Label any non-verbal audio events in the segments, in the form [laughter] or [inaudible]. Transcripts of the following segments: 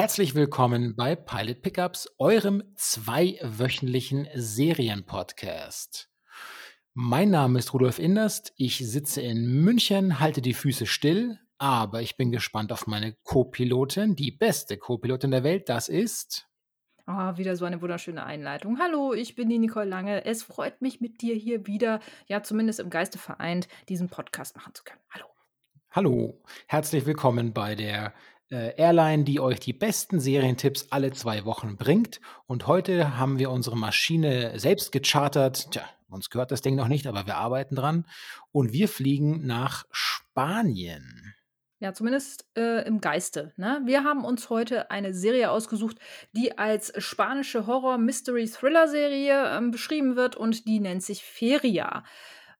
Herzlich willkommen bei Pilot Pickups, eurem zweiwöchentlichen Serienpodcast. Mein Name ist Rudolf Inderst, ich sitze in München, halte die Füße still, aber ich bin gespannt auf meine Co-Pilotin, die beste Co-Pilotin der Welt, das ist. Ah, wieder so eine wunderschöne Einleitung. Hallo, ich bin die Nicole Lange. Es freut mich, mit dir hier wieder, ja, zumindest im Geiste vereint, diesen Podcast machen zu können. Hallo. Hallo, herzlich willkommen bei der äh, Airline, die euch die besten Serientipps alle zwei Wochen bringt. Und heute haben wir unsere Maschine selbst gechartert. Tja, uns gehört das Ding noch nicht, aber wir arbeiten dran. Und wir fliegen nach Spanien. Ja, zumindest äh, im Geiste. Ne? Wir haben uns heute eine Serie ausgesucht, die als spanische Horror-Mystery-Thriller-Serie ähm, beschrieben wird und die nennt sich Feria.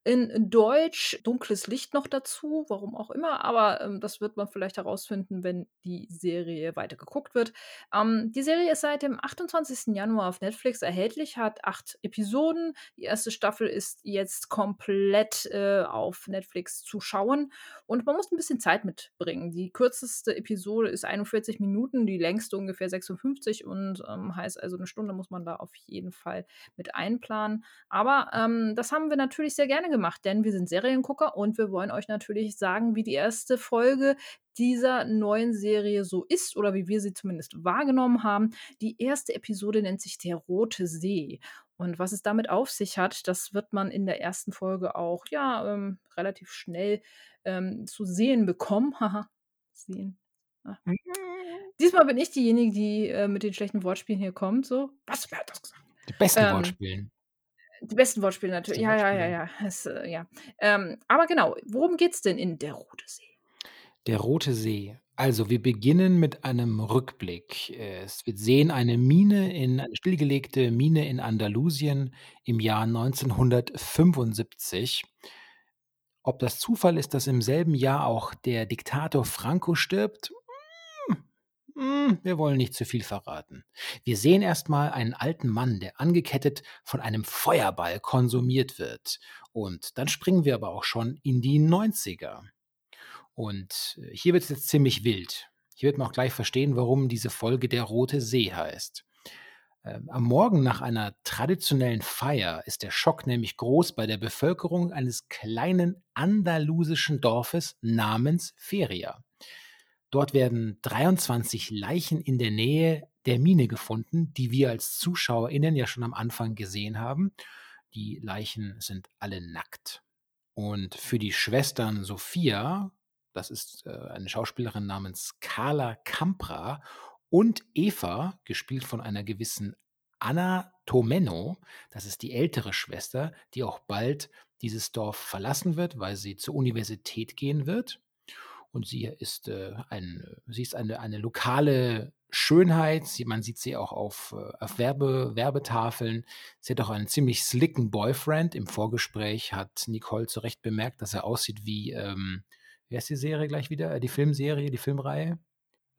In Deutsch dunkles Licht noch dazu, warum auch immer, aber ähm, das wird man vielleicht herausfinden, wenn die Serie weiter geguckt wird. Ähm, die Serie ist seit dem 28. Januar auf Netflix erhältlich, hat acht Episoden. Die erste Staffel ist jetzt komplett äh, auf Netflix zu schauen und man muss ein bisschen Zeit mitbringen. Die kürzeste Episode ist 41 Minuten, die längste ungefähr 56 und ähm, heißt also eine Stunde muss man da auf jeden Fall mit einplanen. Aber ähm, das haben wir natürlich sehr gerne gemacht, denn wir sind Seriengucker und wir wollen euch natürlich sagen, wie die erste Folge dieser neuen Serie so ist oder wie wir sie zumindest wahrgenommen haben. Die erste Episode nennt sich Der Rote See. Und was es damit auf sich hat, das wird man in der ersten Folge auch ja ähm, relativ schnell ähm, zu sehen bekommen. [laughs] Haha, sehen. Ah. Diesmal bin ich diejenige, die äh, mit den schlechten Wortspielen hier kommt. So, was? Wer hat das gesagt? Die besten ähm, Wortspielen. Die besten Wortspiele natürlich. Ja, ja, ja, ja, es, äh, ja. Ähm, aber genau, worum geht's denn in Der Rote See? Der Rote See. Also, wir beginnen mit einem Rückblick. Es wir sehen eine Mine in eine stillgelegte Mine in Andalusien im Jahr 1975. Ob das Zufall ist, dass im selben Jahr auch der Diktator Franco stirbt? Hm, wir wollen nicht zu viel verraten. Wir sehen erstmal einen alten Mann, der angekettet von einem Feuerball konsumiert wird. Und dann springen wir aber auch schon in die 90er. Und äh, hier wird es jetzt ziemlich wild. Hier wird man auch gleich verstehen, warum diese Folge der Rote See heißt. Ähm, am Morgen nach einer traditionellen Feier ist der Schock nämlich groß bei der Bevölkerung eines kleinen andalusischen Dorfes namens Feria. Dort werden 23 Leichen in der Nähe der Mine gefunden, die wir als ZuschauerInnen ja schon am Anfang gesehen haben. Die Leichen sind alle nackt. Und für die Schwestern Sophia, das ist äh, eine Schauspielerin namens Carla Campra, und Eva, gespielt von einer gewissen Anna Tomeno, das ist die ältere Schwester, die auch bald dieses Dorf verlassen wird, weil sie zur Universität gehen wird. Und sie ist, äh, ein, sie ist eine, eine lokale Schönheit. Sie, man sieht sie auch auf, äh, auf Werbe, Werbetafeln. Sie hat auch einen ziemlich slicken Boyfriend. Im Vorgespräch hat Nicole zu Recht bemerkt, dass er aussieht wie, ähm, wie heißt die Serie gleich wieder? Die Filmserie, die Filmreihe?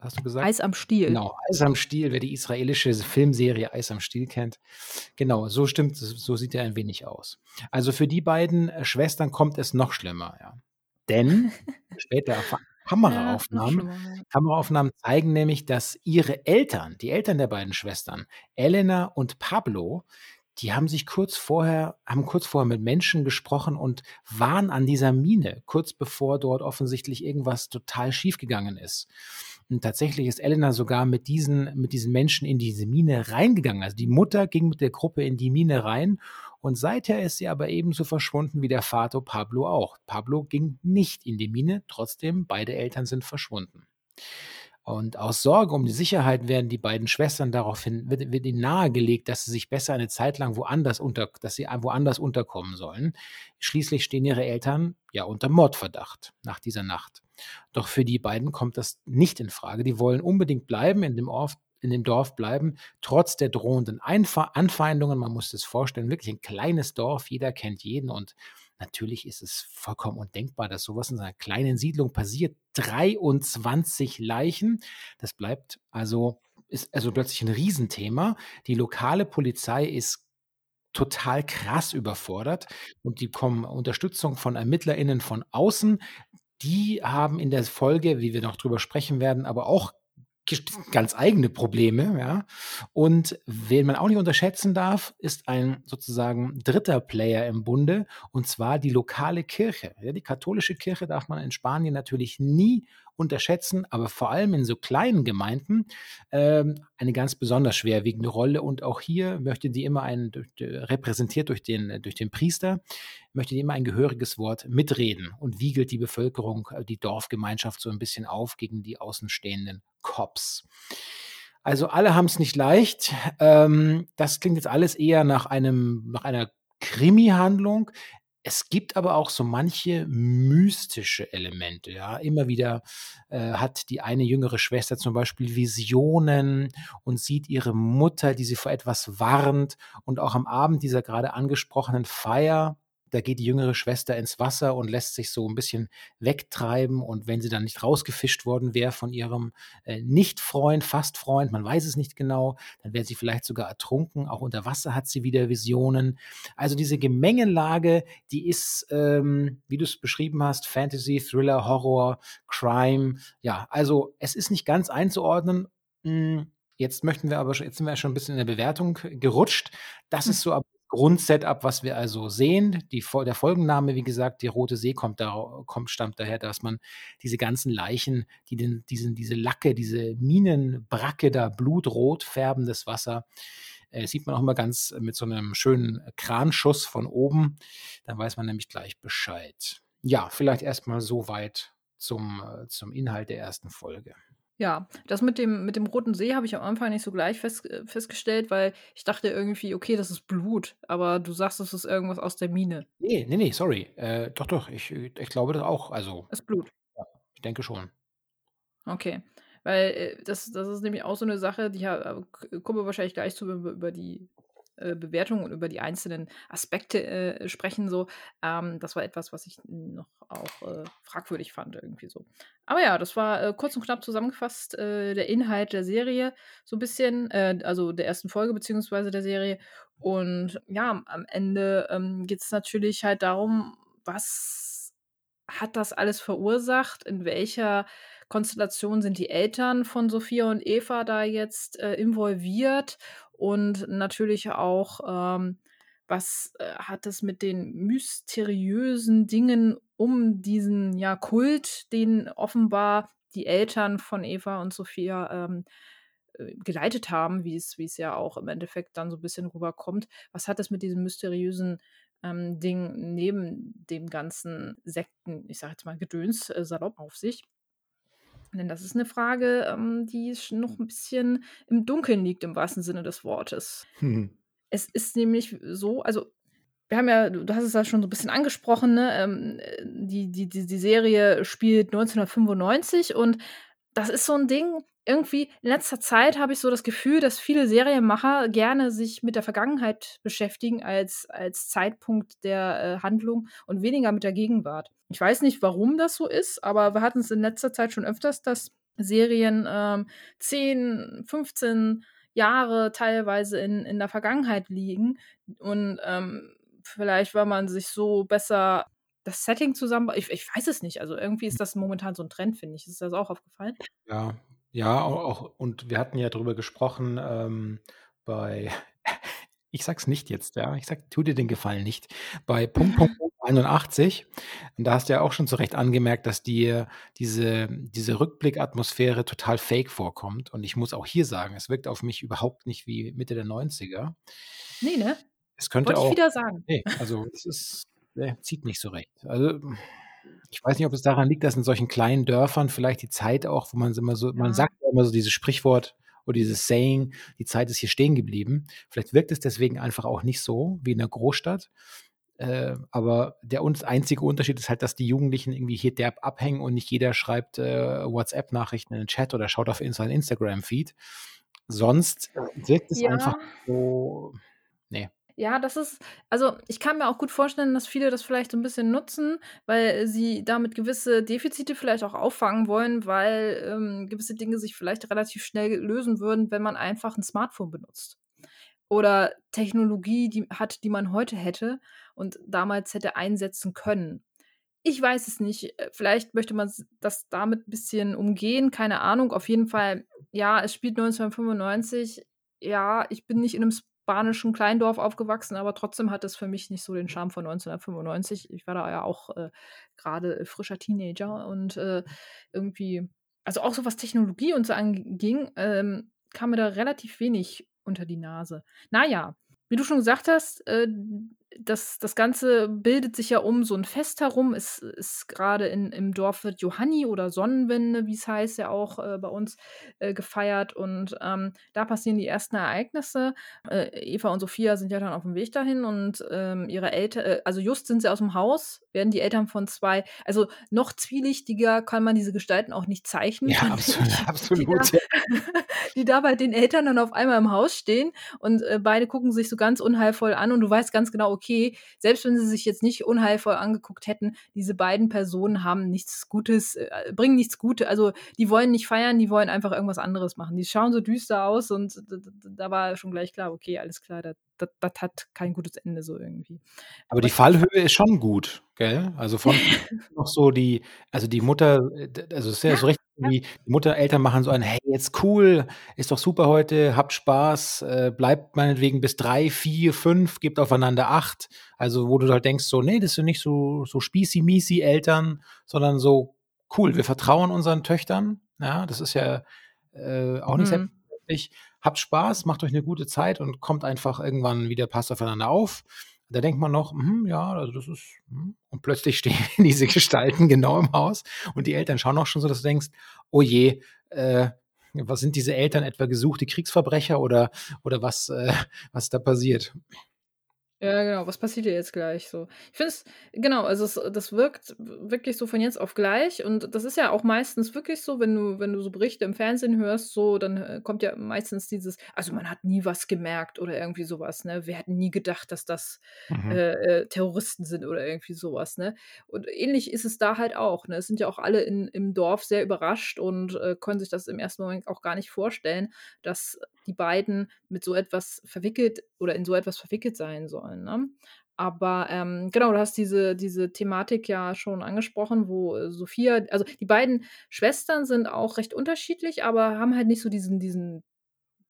Hast du gesagt? Eis am Stiel. Genau, Eis am Stiel, wer die israelische Filmserie Eis am Stiel kennt. Genau, so stimmt, so sieht er ein wenig aus. Also für die beiden äh, Schwestern kommt es noch schlimmer, ja. Denn später Kameraaufnahmen, ja, Kameraaufnahmen zeigen nämlich, dass ihre Eltern, die Eltern der beiden Schwestern, Elena und Pablo, die haben sich kurz vorher, haben kurz vorher mit Menschen gesprochen und waren an dieser Mine, kurz bevor dort offensichtlich irgendwas total schiefgegangen ist. Und tatsächlich ist Elena sogar mit diesen, mit diesen Menschen in diese Mine reingegangen. Also die Mutter ging mit der Gruppe in die Mine rein und seither ist sie aber ebenso verschwunden wie der Vater Pablo auch. Pablo ging nicht in die Mine, trotzdem beide Eltern sind verschwunden. Und aus Sorge um die Sicherheit werden die beiden Schwestern daraufhin, wird, wird ihnen nahegelegt, dass sie sich besser eine Zeit lang woanders unter, dass sie woanders unterkommen sollen. Schließlich stehen ihre Eltern ja unter Mordverdacht nach dieser Nacht. Doch für die beiden kommt das nicht in Frage. Die wollen unbedingt bleiben, in dem Ort, in dem Dorf bleiben, trotz der drohenden Einf Anfeindungen. Man muss das vorstellen, wirklich ein kleines Dorf, jeder kennt jeden und natürlich ist es vollkommen undenkbar, dass sowas in einer kleinen Siedlung passiert. 23 Leichen, das bleibt also, ist also plötzlich ein Riesenthema. Die lokale Polizei ist total krass überfordert und die bekommen Unterstützung von ErmittlerInnen von außen. Die haben in der Folge, wie wir noch drüber sprechen werden, aber auch ganz eigene Probleme, ja. Und wen man auch nicht unterschätzen darf, ist ein sozusagen dritter Player im Bunde, und zwar die lokale Kirche. Ja, die katholische Kirche darf man in Spanien natürlich nie unterschätzen, aber vor allem in so kleinen Gemeinden ähm, eine ganz besonders schwerwiegende Rolle. Und auch hier möchte die immer ein, repräsentiert durch den, durch den Priester, möchte die immer ein gehöriges Wort mitreden und wiegelt die Bevölkerung, äh, die Dorfgemeinschaft so ein bisschen auf gegen die außenstehenden Cops. Also alle haben es nicht leicht. Ähm, das klingt jetzt alles eher nach einem, nach einer Krimi-Handlung. Es gibt aber auch so manche mystische Elemente, ja. Immer wieder äh, hat die eine jüngere Schwester zum Beispiel Visionen und sieht ihre Mutter, die sie vor etwas warnt. Und auch am Abend dieser gerade angesprochenen Feier da geht die jüngere Schwester ins Wasser und lässt sich so ein bisschen wegtreiben. Und wenn sie dann nicht rausgefischt worden wäre von ihrem äh, Nicht-Freund, Fast-Freund, man weiß es nicht genau, dann wäre sie vielleicht sogar ertrunken. Auch unter Wasser hat sie wieder Visionen. Also diese Gemengelage, die ist, ähm, wie du es beschrieben hast, Fantasy, Thriller, Horror, Crime. Ja, also es ist nicht ganz einzuordnen. Hm, jetzt möchten wir aber, jetzt sind wir schon ein bisschen in der Bewertung gerutscht. Das hm. ist so ab Grundsetup, was wir also sehen. Die, der Folgenname, wie gesagt, die Rote See kommt da, kommt, stammt daher, dass man diese ganzen Leichen, die den, diesen, diese Lacke, diese Minenbracke da blutrot färbendes Wasser, äh, sieht man auch immer ganz mit so einem schönen Kranschuss von oben. Dann weiß man nämlich gleich Bescheid. Ja, vielleicht erstmal so weit zum, äh, zum Inhalt der ersten Folge. Ja, das mit dem mit dem Roten See habe ich am Anfang nicht so gleich fest äh, festgestellt, weil ich dachte irgendwie: „Okay, das ist Blut“, aber du sagst, das ist irgendwas aus der Mine. Ne, ne, ne, sorry. Äh, doch, doch, ich ich glaube das auch. Also Ist Blut. ja, ich denke schon. Okay. Weil, äh, das das ist nämlich auch so eine Sache, die äh, kommen wir wahrscheinlich gleich zu, wenn wir über die äh, Bewertung und über die einzelnen Aspekte äh, sprechen. So, ähm, das war etwas, was ich noch auch äh, fragwürdig fand irgendwie so. Aber ja, das war äh, kurz und knapp zusammengefasst äh, der Inhalt der Serie, so ein bisschen, also der ersten Folge beziehungsweise der Serie. Und ja, am Ende ähm, geht es natürlich halt darum, was hat das alles verursacht, in welcher Konstellation sind die Eltern von Sophia und Eva da jetzt äh, involviert und natürlich auch, ähm, was äh, hat es mit den mysteriösen Dingen um diesen ja, Kult, den offenbar die Eltern von Eva und Sophia ähm, äh, geleitet haben, wie es, ja auch im Endeffekt dann so ein bisschen rüberkommt. Was hat es mit diesem mysteriösen ähm, Ding neben dem ganzen Sekten, ich sage jetzt mal Gedöns, äh, salopp auf sich? Denn das ist eine Frage, ähm, die noch ein bisschen im Dunkeln liegt im wahrsten Sinne des Wortes. Mhm. Es ist nämlich so, also wir haben ja, du hast es ja schon so ein bisschen angesprochen, ne? Ähm, die, die, die, die Serie spielt 1995 und das ist so ein Ding, irgendwie in letzter Zeit habe ich so das Gefühl, dass viele Serienmacher gerne sich mit der Vergangenheit beschäftigen als, als Zeitpunkt der äh, Handlung und weniger mit der Gegenwart. Ich weiß nicht, warum das so ist, aber wir hatten es in letzter Zeit schon öfters, dass Serien ähm, 10, 15 Jahre teilweise in, in der Vergangenheit liegen und ähm, vielleicht, weil man sich so besser das Setting zusammen. Ich, ich weiß es nicht. Also irgendwie ist das momentan so ein Trend, finde ich. Ist das auch aufgefallen? Ja, ja, auch und wir hatten ja drüber gesprochen, ähm, bei [laughs] ich sag's nicht jetzt, ja, ich sag tu dir den Gefallen nicht. Bei Punkt, Punkt, Punkt [laughs] 81, und da hast du ja auch schon zu Recht angemerkt, dass dir diese diese Rückblickatmosphäre total fake vorkommt. Und ich muss auch hier sagen, es wirkt auf mich überhaupt nicht wie Mitte der 90er. Ne, ne? Es könnte Wollte ich auch wieder sagen. ne, [laughs] also es ist ne, zieht nicht so recht. Also ich weiß nicht, ob es daran liegt, dass in solchen kleinen Dörfern vielleicht die Zeit auch, wo man immer so, man sagt ja immer so dieses Sprichwort oder dieses Saying, die Zeit ist hier stehen geblieben. Vielleicht wirkt es deswegen einfach auch nicht so wie in der Großstadt. Äh, aber der uns einzige Unterschied ist halt, dass die Jugendlichen irgendwie hier derb abhängen und nicht jeder schreibt äh, WhatsApp-Nachrichten in den Chat oder schaut auf seinen Instagram-Feed. Sonst wirkt es Ja. einfach so, nee. Ja, das ist also, ich kann mir auch gut vorstellen, dass viele das vielleicht so ein bisschen nutzen, weil sie damit gewisse Defizite vielleicht auch auffangen wollen, weil, ähm, gewisse Dinge sich vielleicht relativ schnell lösen würden, wenn man einfach ein Smartphone benutzt. Oder Technologie, die hat, die man heute hätte und damals hätte einsetzen können. Ich weiß es nicht. Äh, vielleicht möchte man das damit ein bisschen umgehen, keine Ahnung. Auf jeden Fall ja, es spielt 1995. Ja, ich bin nicht in einem spanischen Kleindorf aufgewachsen, aber trotzdem hat es für mich nicht so den Charme von 1995. Ich war da ja auch äh, gerade frischer Teenager und äh, irgendwie, also auch so was Technologie und so anging, ähm, kam mir da relativ wenig unter die Nase. Naja, wie du schon gesagt hast, äh, das, das Ganze bildet sich ja um so ein Fest herum. Es ist gerade im Dorf wird Johanni oder Sonnenwende, wie es heißt, ja auch äh, bei uns äh, gefeiert. Und ähm, da passieren die ersten Ereignisse. Äh, Eva und Sophia sind ja dann auf dem Weg dahin und ähm, ihre Eltern, äh, also just sind sie aus dem Haus, werden die Eltern von zwei, also noch zwielichtiger kann man diese Gestalten auch nicht zeichnen. Ja, absolut. absolut die, da, [laughs] die da bei den Eltern dann auf einmal im Haus stehen und äh, beide gucken sich so ganz unheilvoll an und du weißt ganz genau, okay, selbst wenn sie sich jetzt nicht unheilvoll angeguckt hätten, diese beiden Personen haben nichts Gutes, äh, bringen nichts Gutes. Also die wollen nicht feiern, die wollen einfach irgendwas anderes machen. Die schauen so düster aus und da war schon gleich klar, okay, alles klar, das, das, das hat kein gutes Ende so irgendwie. Aber, Aber die Fallhöhe ist schon gut, gell? Also von [laughs] noch so die, also die Mutter, äh, also es ist ja so richtig die Mutter, Eltern machen so ein, hey, jetzt cool, ist doch super heute, habt Spaß, äh, bleibt meinetwegen bis drei, vier, fünf, gebt aufeinander acht. Also, wo du halt denkst, so, nee, das sind nicht so, so spießi-miesi Eltern, sondern so, cool, wir vertrauen unseren Töchtern. Ja, das ist ja äh, auch nicht mhm. selbstverständlich. Habt Spaß, macht euch eine gute Zeit und kommt einfach irgendwann wieder, passt aufeinander auf. Da denkt man noch, hm, ja, also das ist, hm. und plötzlich stehen [laughs] diese Gestalten genau im Haus und die Eltern schauen auch schon so, dass du denkst, oh je, äh, was sind diese Eltern etwa gesuchte Kriegsverbrecher oder, oder was, äh, was da passiert? Ja, genau. Was passiert hier jetzt gleich so? Ich finde es, genau, also es, das wirkt wirklich so von jetzt auf gleich. Und das ist ja auch meistens wirklich so, wenn du, wenn du so Berichte im Fernsehen hörst, so, dann äh, kommt ja meistens dieses, also man hat nie was gemerkt oder irgendwie sowas, ne? Wir hätten nie gedacht, dass das mhm. äh, äh, Terroristen sind oder irgendwie sowas, ne? Und ähnlich ist es da halt auch, ne? Es sind ja auch alle in, im Dorf sehr überrascht und äh, können sich das im ersten Moment auch gar nicht vorstellen, dass die beiden mit so etwas verwickelt oder in so etwas verwickelt sein sollen. Ne? Aber ähm, genau, du hast diese, diese Thematik ja schon angesprochen, wo äh, Sophia, also die beiden Schwestern sind auch recht unterschiedlich, aber haben halt nicht so diesen, diesen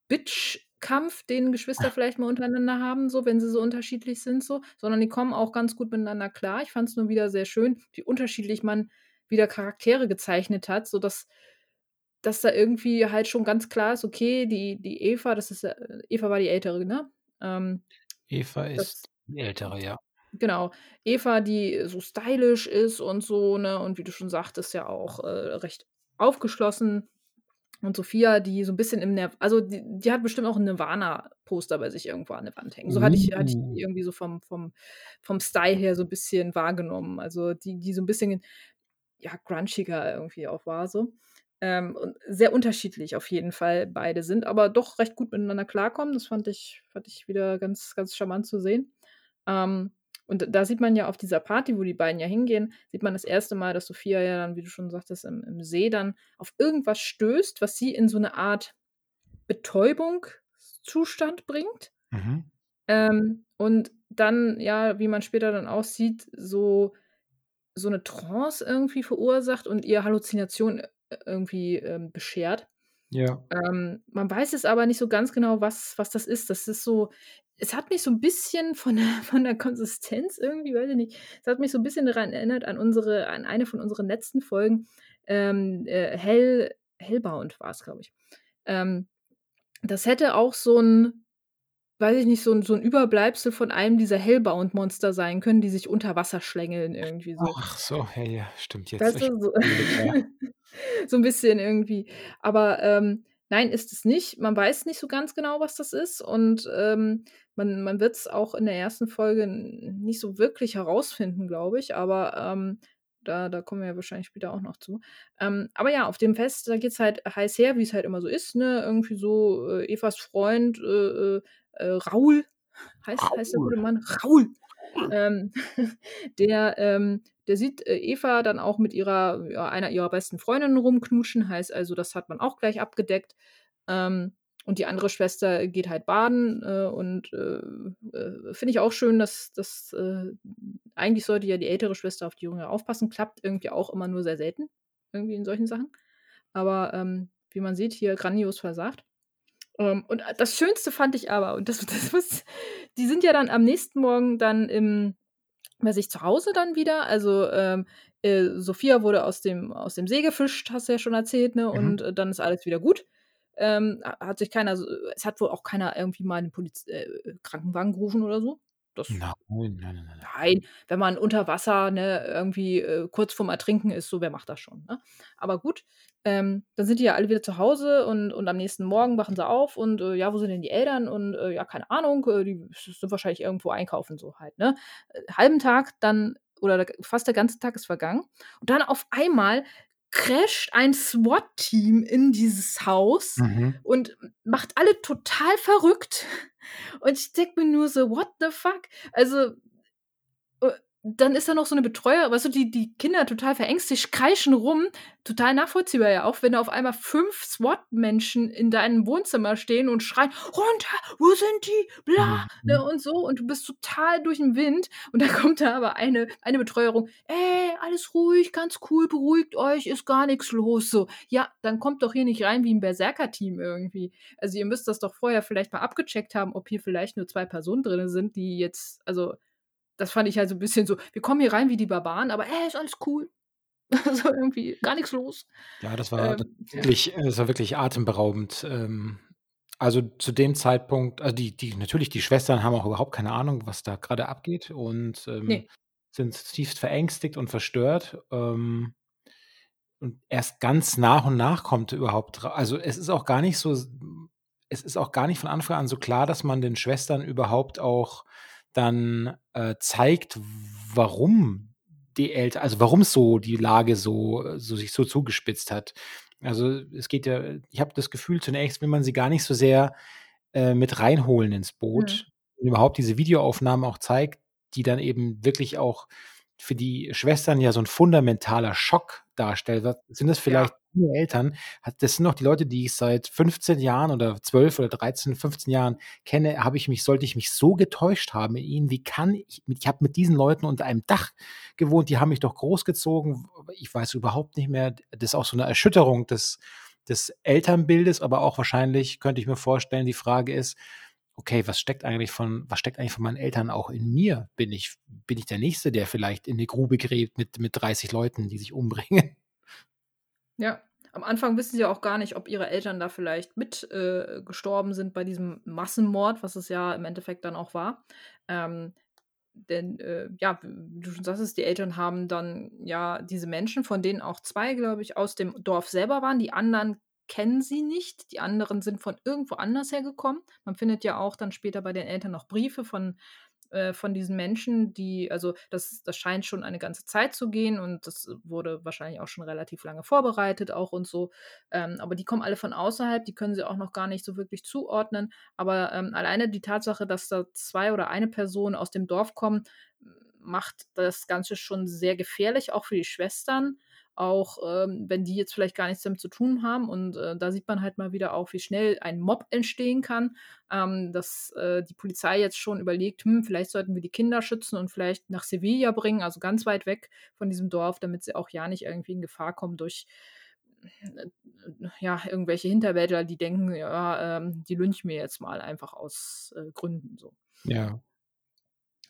Bitch-Kampf, den Geschwister vielleicht mal untereinander haben, so wenn sie so unterschiedlich sind, so, sondern die kommen auch ganz gut miteinander klar. Ich fand es nur wieder sehr schön, wie unterschiedlich man wieder Charaktere gezeichnet hat, sodass dass da irgendwie halt schon ganz klar ist, okay, die, die Eva, das ist Eva war die Ältere, ne? Ähm, Eva ist die Ältere, ja. Genau. Eva, die so stylisch ist und so, ne, und wie du schon sagtest, ja auch äh, recht aufgeschlossen. Und Sophia, die so ein bisschen im Nerv, also die, die hat bestimmt auch ein Nirvana-Poster bei sich irgendwo an der Wand hängen. So hatte ich, hatte ich die uh. irgendwie so vom, vom, vom Style her so ein bisschen wahrgenommen. Also die, die so ein bisschen, ja, grunchiger irgendwie auch war so. Ähm, und sehr unterschiedlich auf jeden Fall beide sind, aber doch recht gut miteinander klarkommen. Das fand ich, fand ich wieder ganz, ganz charmant zu sehen. Ähm, und da sieht man ja auf dieser Party, wo die beiden ja hingehen, sieht man das erste Mal, dass Sophia ja dann, wie du schon sagtest, im, im See dann auf irgendwas stößt, was sie in so eine Art Betäubungszustand bringt. Mhm. Ähm, und dann, ja, wie man später dann aussieht, so, so eine Trance irgendwie verursacht und ihr Halluzination irgendwie ähm, beschert. Ja. Ähm, man weiß es aber nicht so ganz genau, was, was das ist. Das ist so, es hat mich so ein bisschen von der, [laughs] von der Konsistenz irgendwie, weiß ich nicht, es hat mich so ein bisschen daran erinnert an unsere, an eine von unseren letzten Folgen. Ähm, äh, Hell, Hellbound war es, glaube ich. Ähm, das hätte auch so ein, weiß ich nicht, so ein, so ein Überbleibsel von einem dieser Hellbound-Monster sein können, die sich unter Wasser schlängeln irgendwie so. Ach so, hey, ja, stimmt jetzt. Weißt du, so, [laughs] [laughs] so ein bisschen irgendwie. Aber ähm, nein, ist es nicht. Man weiß nicht so ganz genau, was das ist. Und ähm, man, man wird es auch in der ersten Folge nicht so wirklich herausfinden, glaube ich. Aber ähm, da, da kommen wir ja wahrscheinlich später auch noch zu. Ähm, aber ja, auf dem Fest, da geht es halt heiß her, wie es halt immer so ist, ne? Irgendwie so äh, Evas Freund, äh, äh, äh Raul, heißt, Raul. heißt der gute Mann, Raul. Ähm, [laughs] der, ähm, der sieht äh, Eva dann auch mit ihrer, einer ihrer besten Freundinnen rumknutschen, heißt also, das hat man auch gleich abgedeckt. Ähm, und die andere Schwester geht halt baden äh, und äh, äh, finde ich auch schön, dass das äh, eigentlich sollte ja die ältere Schwester auf die Junge aufpassen, klappt irgendwie auch immer nur sehr selten, irgendwie in solchen Sachen. Aber ähm, wie man sieht, hier grandios versagt. Ähm, und das Schönste fand ich aber, und das, [laughs] das was, die sind ja dann am nächsten Morgen dann im, bei sich zu Hause dann wieder. Also ähm, äh, Sophia wurde aus dem, aus dem See gefischt, hast du ja schon erzählt, ne? Mhm. Und äh, dann ist alles wieder gut. Ähm, hat sich keiner, es hat wohl auch keiner irgendwie mal einen Poliz äh, Krankenwagen gerufen oder so. Das nein, nein, nein, nein. Nein, wenn man unter Wasser ne, irgendwie äh, kurz vorm Ertrinken ist, so wer macht das schon. Ne? Aber gut, ähm, dann sind die ja alle wieder zu Hause und, und am nächsten Morgen wachen sie auf und äh, ja, wo sind denn die Eltern? Und äh, ja, keine Ahnung, äh, die sind wahrscheinlich irgendwo einkaufen, so halt. Ne? Äh, halben Tag dann oder fast der ganze Tag ist vergangen. Und dann auf einmal crasht ein SWAT-Team in dieses Haus mhm. und macht alle total verrückt. Und ich denke mir nur so, what the fuck? Also, dann ist da noch so eine Betreuer, weißt du, die, die Kinder total verängstigt, kreischen rum, total nachvollziehbar ja auch, wenn da auf einmal fünf SWAT-Menschen in deinem Wohnzimmer stehen und schreien, runter, wo sind die, bla, mhm. ne, und so, und du bist total durch den Wind, und da [laughs] kommt da aber eine, eine Betreuerung, ey, alles ruhig, ganz cool, beruhigt euch, ist gar nichts los, so, ja, dann kommt doch hier nicht rein wie ein Berserker-Team irgendwie, also ihr müsst das doch vorher vielleicht mal abgecheckt haben, ob hier vielleicht nur zwei Personen drin sind, die jetzt, also, das fand ich halt so ein bisschen so, wir kommen hier rein wie die Barbaren, aber ey, ist alles cool. [laughs] so irgendwie gar nichts los. Ja, das war ähm, wirklich, ja. das war wirklich atemberaubend. Ähm, also zu dem Zeitpunkt, also die, die, natürlich, die Schwestern haben auch überhaupt keine Ahnung, was da gerade abgeht und ähm, nee. sind tiefst verängstigt und verstört. Ähm, und erst ganz nach und nach kommt überhaupt, also es ist auch gar nicht so, es ist auch gar nicht von Anfang an so klar, dass man den Schwestern überhaupt auch dann äh, zeigt, warum die Eltern, also warum so die Lage so, so sich so zugespitzt hat. Also es geht ja, ich habe das Gefühl, zunächst will man sie gar nicht so sehr äh, mit reinholen ins Boot. Mhm. Und überhaupt diese Videoaufnahmen auch zeigt, die dann eben wirklich auch für die Schwestern ja so ein fundamentaler Schock darstellt. Sind das vielleicht ja. Eltern? Das sind noch die Leute, die ich seit 15 Jahren oder 12 oder 13, 15 Jahren kenne. Habe ich mich, sollte ich mich so getäuscht haben in ihnen? Wie kann ich, ich habe mit diesen Leuten unter einem Dach gewohnt, die haben mich doch großgezogen. Ich weiß überhaupt nicht mehr. Das ist auch so eine Erschütterung des, des Elternbildes, aber auch wahrscheinlich könnte ich mir vorstellen, die Frage ist, okay, was steckt eigentlich von, was steckt eigentlich von meinen Eltern auch in mir? Bin ich, bin ich der Nächste, der vielleicht in die Grube gräbt mit, mit 30 Leuten, die sich umbringen? Ja, am Anfang wissen sie auch gar nicht, ob ihre Eltern da vielleicht mit äh, gestorben sind bei diesem Massenmord, was es ja im Endeffekt dann auch war. Ähm, denn, äh, ja, du schon sagst, die Eltern haben dann ja diese Menschen, von denen auch zwei, glaube ich, aus dem Dorf selber waren. Die anderen kennen sie nicht. Die anderen sind von irgendwo anders hergekommen. Man findet ja auch dann später bei den Eltern noch Briefe von, äh, von diesen Menschen, die, also das, das scheint schon eine ganze Zeit zu gehen und das wurde wahrscheinlich auch schon relativ lange vorbereitet auch und so. Ähm, aber die kommen alle von außerhalb, die können sie auch noch gar nicht so wirklich zuordnen. Aber ähm, alleine die Tatsache, dass da zwei oder eine Person aus dem Dorf kommen, macht das Ganze schon sehr gefährlich, auch für die Schwestern auch ähm, wenn die jetzt vielleicht gar nichts damit zu tun haben. Und äh, da sieht man halt mal wieder auch, wie schnell ein Mob entstehen kann, ähm, dass äh, die Polizei jetzt schon überlegt, hm, vielleicht sollten wir die Kinder schützen und vielleicht nach Sevilla bringen, also ganz weit weg von diesem Dorf, damit sie auch ja nicht irgendwie in Gefahr kommen durch äh, ja, irgendwelche Hinterwäldler, die denken, ja, ähm, die lynchen mir jetzt mal einfach aus äh, Gründen so. Ja.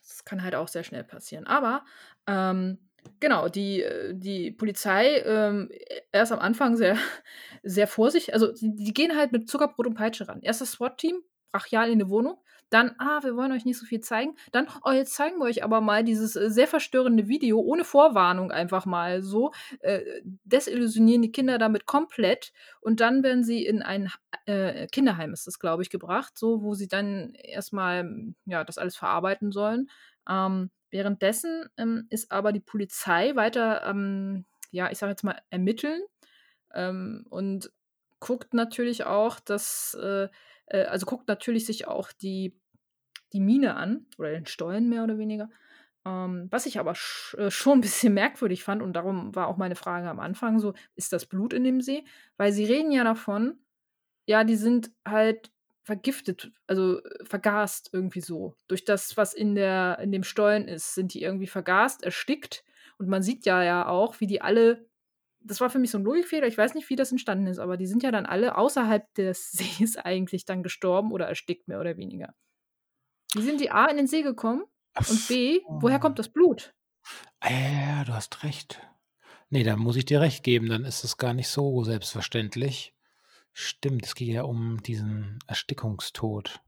Das kann halt auch sehr schnell passieren. Aber ähm, Genau, die, äh, die Polizei, ähm, erst am Anfang sehr, [laughs] sehr vorsichtig, also die, gehen halt mit Zuckerbrot und Peitsche ran. Erst das SWAT-Team, brachial in die Wohnung, dann, ah, wir wollen euch nicht so viel zeigen. Dann, oh, jetzt zeigen wir euch aber mal dieses äh, sehr verstörende Video ohne Vorwarnung einfach mal so. Äh, desillusionieren die Kinder damit komplett. Und dann werden sie in ein äh, Kinderheim, ist das, glaube ich, gebracht, so, wo sie dann erstmal, ja, das alles verarbeiten sollen. Ähm, Währenddessen ähm, ist aber die Polizei weiter, ähm, ja, ich sage jetzt mal, ermitteln ähm, und guckt natürlich auch, dass, äh, äh, also guckt natürlich sich auch die, die Mine an oder den Stollen mehr oder weniger. Ähm, was ich aber sch äh, schon ein bisschen merkwürdig fand und darum war auch meine Frage am Anfang so, ist das Blut in dem See? Weil sie reden ja davon, ja, die sind halt vergiftet, also äh, vergast irgendwie so. Durch das, was in, der, in dem Stollen ist, sind die irgendwie vergast, erstickt. Und man sieht ja ja auch, wie die alle das war für mich so ein Logikfehler. Ich weiß nicht, wie das entstanden ist, aber die sind ja dann alle außerhalb des [laughs] Sees eigentlich dann gestorben oder erstickt, mehr oder weniger. Wie sind die A in den See gekommen und B, woher kommt das Blut? Ja, du hast recht. Ne, da muss ich dir recht geben, dann ist es gar nicht so selbstverständlich. Stimmt, es geht ja um diesen Erstickungstod.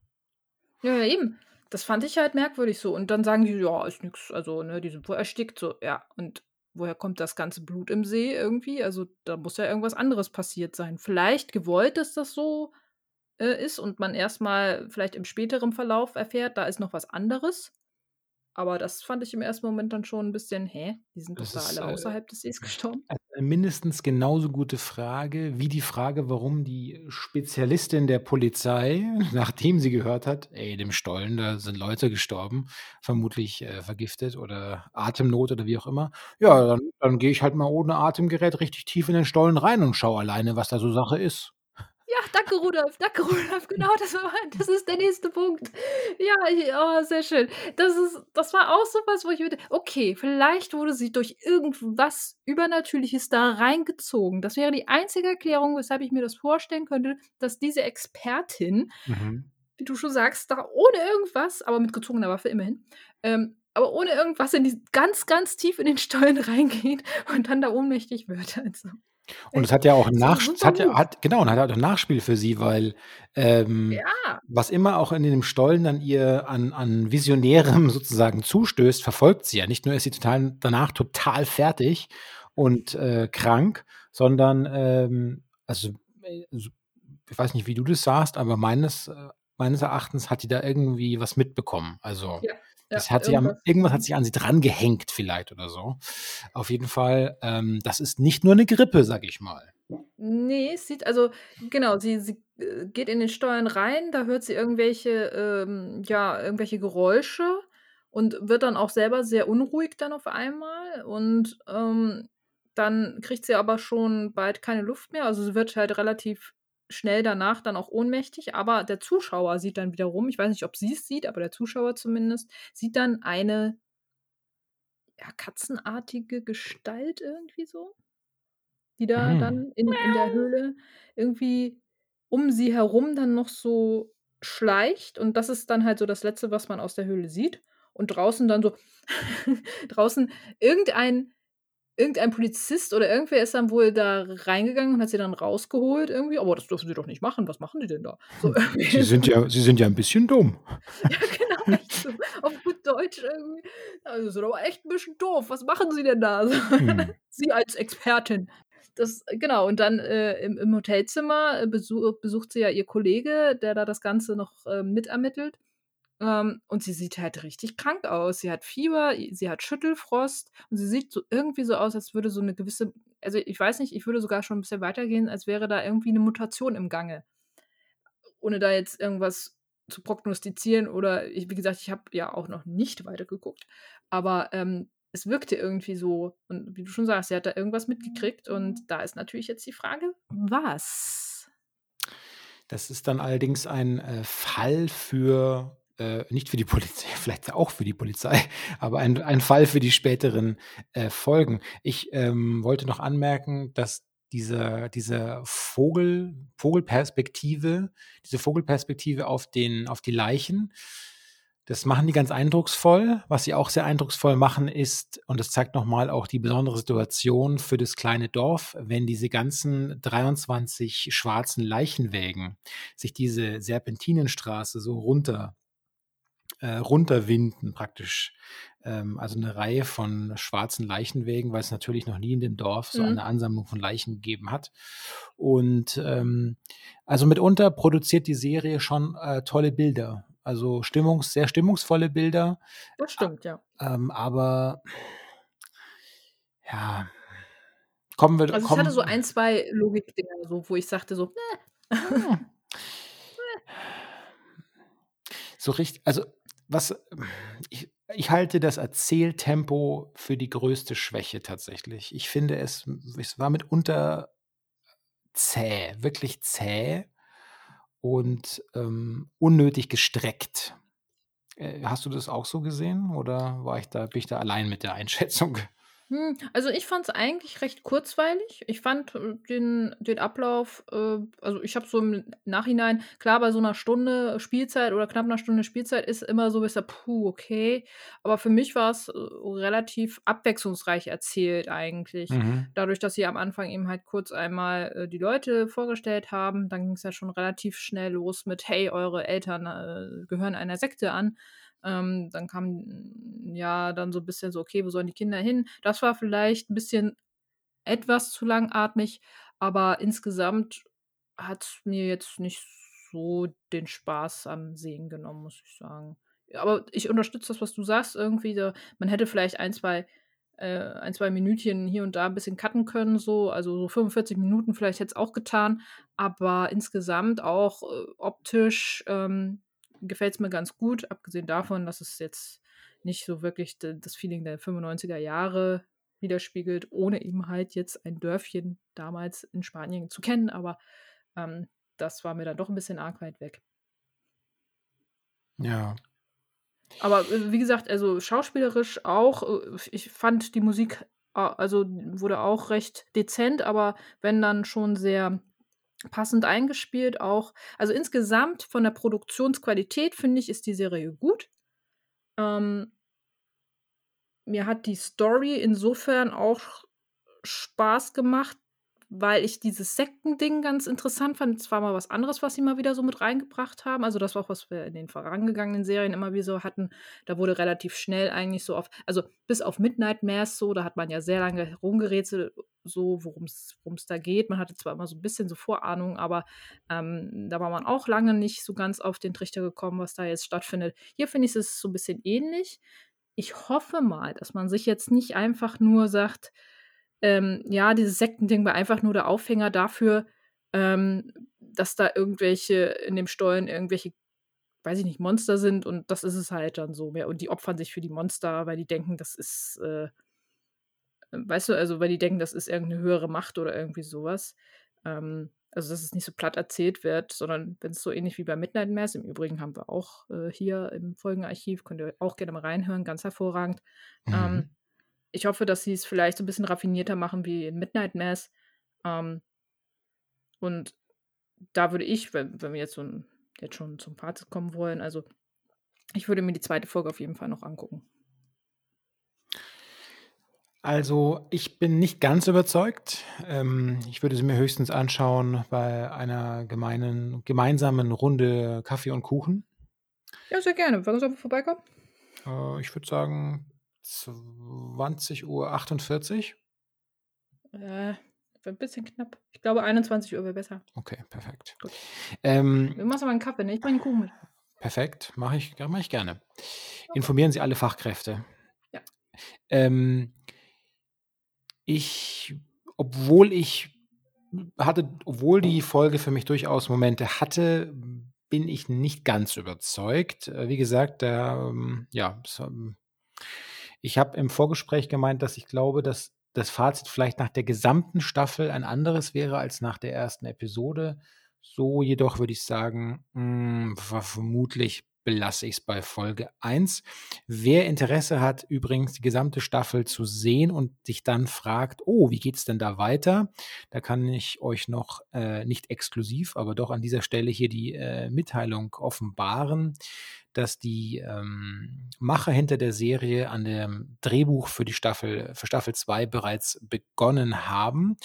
Ja, ja, eben. Das fand ich halt merkwürdig so. Und dann sagen die: „Ja, ist nix, also, ne, die sind wohl erstickt“, so. Ja, und woher kommt das ganze Blut im See irgendwie? Also, da muss ja irgendwas anderes passiert sein. Vielleicht gewollt, dass das so, äh, ist und man erst mal vielleicht im späteren Verlauf erfährt, da ist noch was anderes. Aber das fand ich im ersten Moment dann schon 'n bisschen: „Hä? Die sind doch Das da ist, alle äh, außerhalb des Sees gestorben?“ äh, mindestens genauso gute Frage wie die Frage, warum die Spezialistin der Polizei, [laughs] nachdem sie gehört hat: „Ey, dem Stollen, da sind Leute gestorben, vermutlich, äh, vergiftet oder Atemnot oder wie auch immer. Ja, dann dann gehe ich halt mal ohne Atemgerät richtig tief in den Stollen rein und schaue alleine, was da so Sache ist.“ Ja, danke Rudolf, danke Rudolf. Genau, das war das ist der nächste Punkt. Ja, ich oh, sehr schön. Das ist das war auch so was, wo ich mir de okay, vielleicht wurde sie durch irgendwas Übernatürliches da reingezogen. Das wäre die einzige Erklärung, weshalb ich mir das vorstellen könnte, dass diese Expertin, Mhm. wie du schon sagst, da ohne irgendwas, aber mit gezogener Waffe immerhin, ähm, aber ohne irgendwas in die ganz, ganz tief in den Stollen [laughs] reingeht und dann da ohnmächtig wird, also. Und es hat ja auch 'n so 'n Nachs es super hat ja hat genau, und hat auch 'n Nachspiel für sie, weil, ähm, Ja. was immer auch in dem Stollen dann ihr an an Visionärem [laughs] sozusagen zustößt, verfolgt sie ja. Nicht nur ist sie total danach total fertig und, äh, krank, sondern, ähm, also, äh, ich weiß nicht, wie du das sahst, aber meines äh, meines Erachtens hat die da irgendwie was mitbekommen. Also, Ja, ja, das hat sie am irgendwas, irgendwas hat sich an sie drangehängt vielleicht oder so. Auf jeden Fall, ähm, das ist nicht nur 'ne Grippe, sage ich mal. Ne, es sieht also genau, sie sie, äh, geht in den Stollen rein, da hört sie irgendwelche, ähm ja, irgendwelche Geräusche und wird dann auch selber sehr unruhig dann auf einmal und, ähm, dann kriegt sie aber schon bald keine Luft mehr. Also, sie wird halt relativ schnell danach dann auch ohnmächtig, aber der Zuschauer sieht dann wiederum ich weiß nicht, ob sie's sieht, aber der Zuschauer zumindest, sieht dann eine ja, katzenartige Gestalt irgendwie so, die da Mhm. dann in in der Höhle irgendwie um sie herum dann noch so schleicht. Und das ist dann halt so das Letzte, was man aus der Höhle sieht. Und draußen dann so [laughs] draußen irgendein irgendein Polizist oder irgendwer ist dann wohl da reingegangen und hat sie dann rausgeholt irgendwie. „Aber das dürfen Sie doch nicht machen. Was machen Sie denn da?“ So „Sie irgendwie sind ja Sie sind ja 'n bisschen dumm.“ [laughs] Ja, genau, so auf gut Deutsch irgendwie. „Ja, Sie sind aber echt 'n bisschen doof. Was machen Sie denn da?“ [laughs] So. Mhm. Sie als Expertin. Das genau, und dann, äh, im im Hotelzimmer, äh, besu besucht sie ja ihr Kollege, der da das Ganze noch, ähm, mitermittelt. Ähm, und sie sieht halt richtig krank aus. Sie hat Fieber, sie hat Schüttelfrost und sie sieht so irgendwie so aus, als würde so 'ne gewisse also, ich weiß nicht, ich würde sogar schon 'n bisschen weitergehen, als wäre da irgendwie 'ne Mutation im Gange. Ohne da jetzt irgendwas zu prognostizieren oder ich wie gesagt, ich habe ja auch noch nicht weitergeguckt, aber, ähm, es wirkte irgendwie so und wie du schon sagst, sie hat da irgendwas mitgekriegt und da ist natürlich jetzt die Frage: Was? Das ist dann allerdings ein, äh, Fall für äh, nicht für die Polizei, [laughs] vielleicht auch für die Polizei, aber ein ein Fall für die späteren, äh, Folgen. Ich, ähm, wollte noch anmerken, dass dieser diese Vogel Vogelperspektive diese Vogelperspektive auf den auf die Leichen, das machen die ganz eindrucksvoll. Was sie auch sehr eindrucksvoll machen, ist und das zeigt noch mal auch die besondere Situation für das kleine Dorf, wenn diese ganzen 23 schwarzen Leichenwägen sich diese Serpentinenstraße so runter äh, runterwinden praktisch. Ähm, also 'ne Reihe von schwarzen Leichenwägen, weil's natürlich noch nie in dem Dorf so eine Mhm. Ansammlung von Leichen gegeben hat. Und, ähm, also, mitunter produziert die Serie schon, äh, tolle Bilder. Also, stimmungs sehr stimmungsvolle Bilder, Das stimmt, ja. ähm, aber ja, kommen wir Also, es hatte so 1, 2 Logikdinger so, wo ich sagte so. Ne. [laughs] So richt also, was ich ich halte das Erzähltempo für die größte Schwäche tatsächlich. Ich finde, es es war mitunter zäh, wirklich zäh und, ähm, unnötig gestreckt. Äh, hast du das auch so gesehen oder war ich da bin ich da allein mit der Einschätzung? Hm, also ich fand es eigentlich recht kurzweilig. Ich fand, äh, den den Ablauf äh, also ich habe so im Nachhinein klar, bei so einer Stunde Spielzeit oder knapp einer Stunde Spielzeit ist immer so bisschen: „Puh, okay.“ Aber für mich war's, äh, relativ abwechslungsreich erzählt eigentlich. Mhm. Dadurch, dass sie am Anfang eben halt kurz einmal, äh, die Leute vorgestellt haben, dann ging es ja schon relativ schnell los mit: „Hey, eure Eltern, äh, gehören einer Sekte an.“ Ähm, dann kam ja dann so ein bisschen so: „Okay, wo sollen die Kinder hin?“ Das war vielleicht ein bisschen etwas zu langatmig, aber insgesamt hat's mir jetzt nicht so den Spaß am Sehen genommen, muss ich sagen. Aber ich unterstütze das, was du sagst irgendwie da man hätte vielleicht ein, zwei äh, 1, 2 Minütchen hier und da ein bisschen cutten können so, also so 45 Minuten vielleicht hätte es auch getan, aber insgesamt auch, äh, optisch, ähm gefällt es mir ganz gut, abgesehen davon, dass es jetzt nicht so wirklich das Feeling der 95er Jahre widerspiegelt, ohne eben halt jetzt ein Dörfchen damals in Spanien zu kennen, aber, ähm, das war mir dann doch ein bisschen arg weit weg. Ja. Aber, äh, wie gesagt, also schauspielerisch auch, äh, ich fand die Musik, a also wurde auch recht dezent, aber wenn dann schon sehr passend eingespielt auch. Also, insgesamt von der Produktionsqualität, finde ich, ist die Serie gut. Ähm mir hat die Story insofern auch Spaß gemacht, weil ich dieses Sektending ganz interessant fand. Es war mal was anderes, was sie mal wieder so mit reingebracht haben. Also, das war auch, was wir in den vorangegangenen Serien immer wieder so hatten. Da wurde relativ schnell eigentlich so auf also, bis auf Midnight Mass so, da hat man ja sehr lange herumgerätselt, so worum es da geht. Man hatte zwar immer so ein bisschen so Vorahnung, aber, ähm, da war man auch lange nicht so ganz auf den Trichter gekommen, was da jetzt stattfindet. Hier finde ich es so ein bisschen ähnlich. Ich hoffe mal, dass man sich jetzt nicht einfach nur sagt ähm, ja, dieses Sektending war einfach nur der Aufhänger dafür, ähm, dass da irgendwelche in dem Stollen irgendwelche, weiß ich nicht, Monster sind und das ist es halt dann so mehr. Und die opfern sich für die Monster, weil die denken, das ist, äh, weißt du, also weil die denken, das ist irgendeine höhere Macht oder irgendwie sowas. Ähm, also dass es nicht so platt erzählt wird, sondern wenn es so ähnlich wie bei Midnight Mass, im Übrigen haben wir auch äh, hier im Folgenarchiv, könnt ihr auch gerne mal reinhören, ganz hervorragend. Mhm. Ähm, ich hoffe, dass sie es vielleicht so ein bisschen raffinierter machen wie in Midnight Mass. Ähm, und da würde ich, wenn, wenn wir jetzt so ein, jetzt schon zum Fazit kommen wollen, also ich würde mir die zweite Folge auf jeden Fall noch angucken. Also, ich bin nicht ganz überzeugt. Ähm, ich würde sie mir höchstens anschauen bei einer gemeinen gemeinsamen Runde Kaffee und Kuchen. Ja, sehr gerne. Wann sollen wir vorbeikommen? Äh, ich würde sagen 20:48 Uhr. Äh, ein bisschen knapp. Ich glaube, 21 Uhr wäre besser. Okay, perfekt. Gut. Ähm, Du machst aber einen Kaffee, ne? Ich bringe Kuchen mit. perfekt, mache ich mache ich gerne. Informieren Sie alle Fachkräfte. Ja. Ähm ich obwohl ich hatte obwohl die Folge für mich durchaus Momente hatte, bin ich nicht ganz überzeugt. Äh, wie gesagt, da, ähm, ja, es, ähm ich habe im Vorgespräch gemeint, dass ich glaube, dass das Fazit vielleicht nach der gesamten Staffel ein anderes wäre als nach der ersten Episode. So jedoch würde ich sagen, hm, ver vermutlich belasse ich es bei Folge 1. Wer Interesse hat, übrigens die gesamte Staffel zu sehen und sich dann fragt: „Oh, wie geht's denn da weiter?“ Da kann ich euch noch, äh, nicht exklusiv, aber doch an dieser Stelle hier die, äh, Mitteilung offenbaren, dass die, ähm, Macher hinter der Serie an dem Drehbuch für die Staffel für Staffel 2 bereits begonnen haben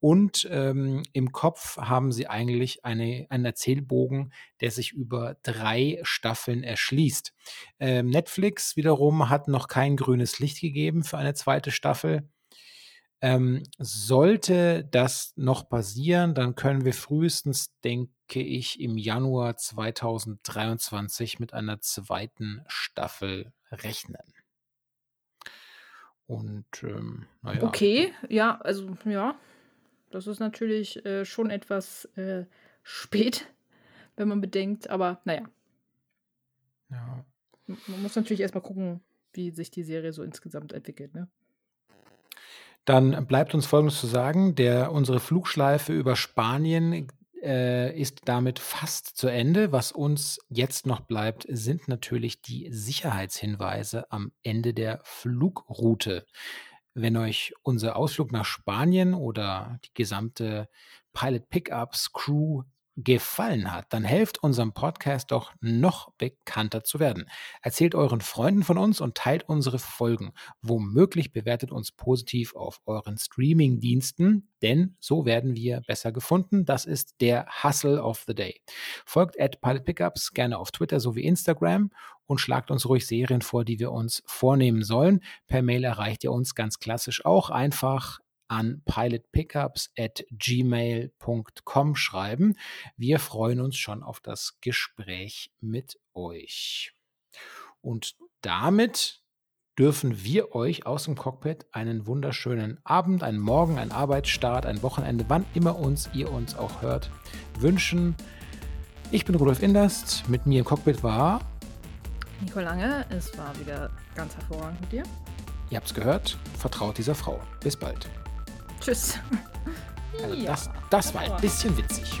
und, ähm, im Kopf haben sie eigentlich eine einen Erzählbogen, der sich über 3 Staffeln erschließt. Ähm, Netflix wiederum hat noch kein grünes Licht gegeben für eine zweite Staffel. Ähm, sollte das noch passieren, dann können wir frühestens, denke ich, im Januar 2023 mit einer zweiten Staffel rechnen. Und, ähm, na ja. Okay, ja, also ja. Das ist natürlich, äh, schon etwas, äh, spät, [laughs] wenn man bedenkt, aber na ja. Man muss natürlich erst mal gucken, wie sich die Serie so insgesamt entwickelt, ne? Dann bleibt uns Folgendes zu sagen: Der unsere Flugschleife über Spanien, äh, ist damit fast zu Ende. Was uns jetzt noch bleibt, sind natürlich die Sicherheitshinweise am Ende der Flugroute. Wenn euch unser Ausflug nach Spanien oder die gesamte Pilot Pickups Crew gefallen hat, dann helft unserem Podcast doch noch bekannter zu werden. Erzählt euren Freunden von uns und teilt unsere Folgen. Womöglich bewertet uns positiv auf euren Streaming-Diensten, denn so werden wir besser gefunden. Das ist der Hustle of the Day. Folgt at Pilot Pickups gerne auf Twitter sowie Instagram und schlagt uns ruhig Serien vor, die wir uns vornehmen sollen. Per Mail erreicht ihr uns ganz klassisch auch einfach an pilotpickups at gmail.com schreiben. Wir freuen uns schon auf das Gespräch mit euch. Und damit dürfen wir euch aus dem Cockpit einen wunderschönen Abend, einen Morgen, einen Arbeitsstart, ein Wochenende, wann immer uns ihr uns auch hört, wünschen. Ich bin Rudolf Inderst. Mit mir im Cockpit war Nico Lange. Es war wieder ganz hervorragend mit dir. Ihr habt es gehört. Vertraut dieser Frau. Bis bald. Tschüss. Also ja. das, das war ein bisschen witzig.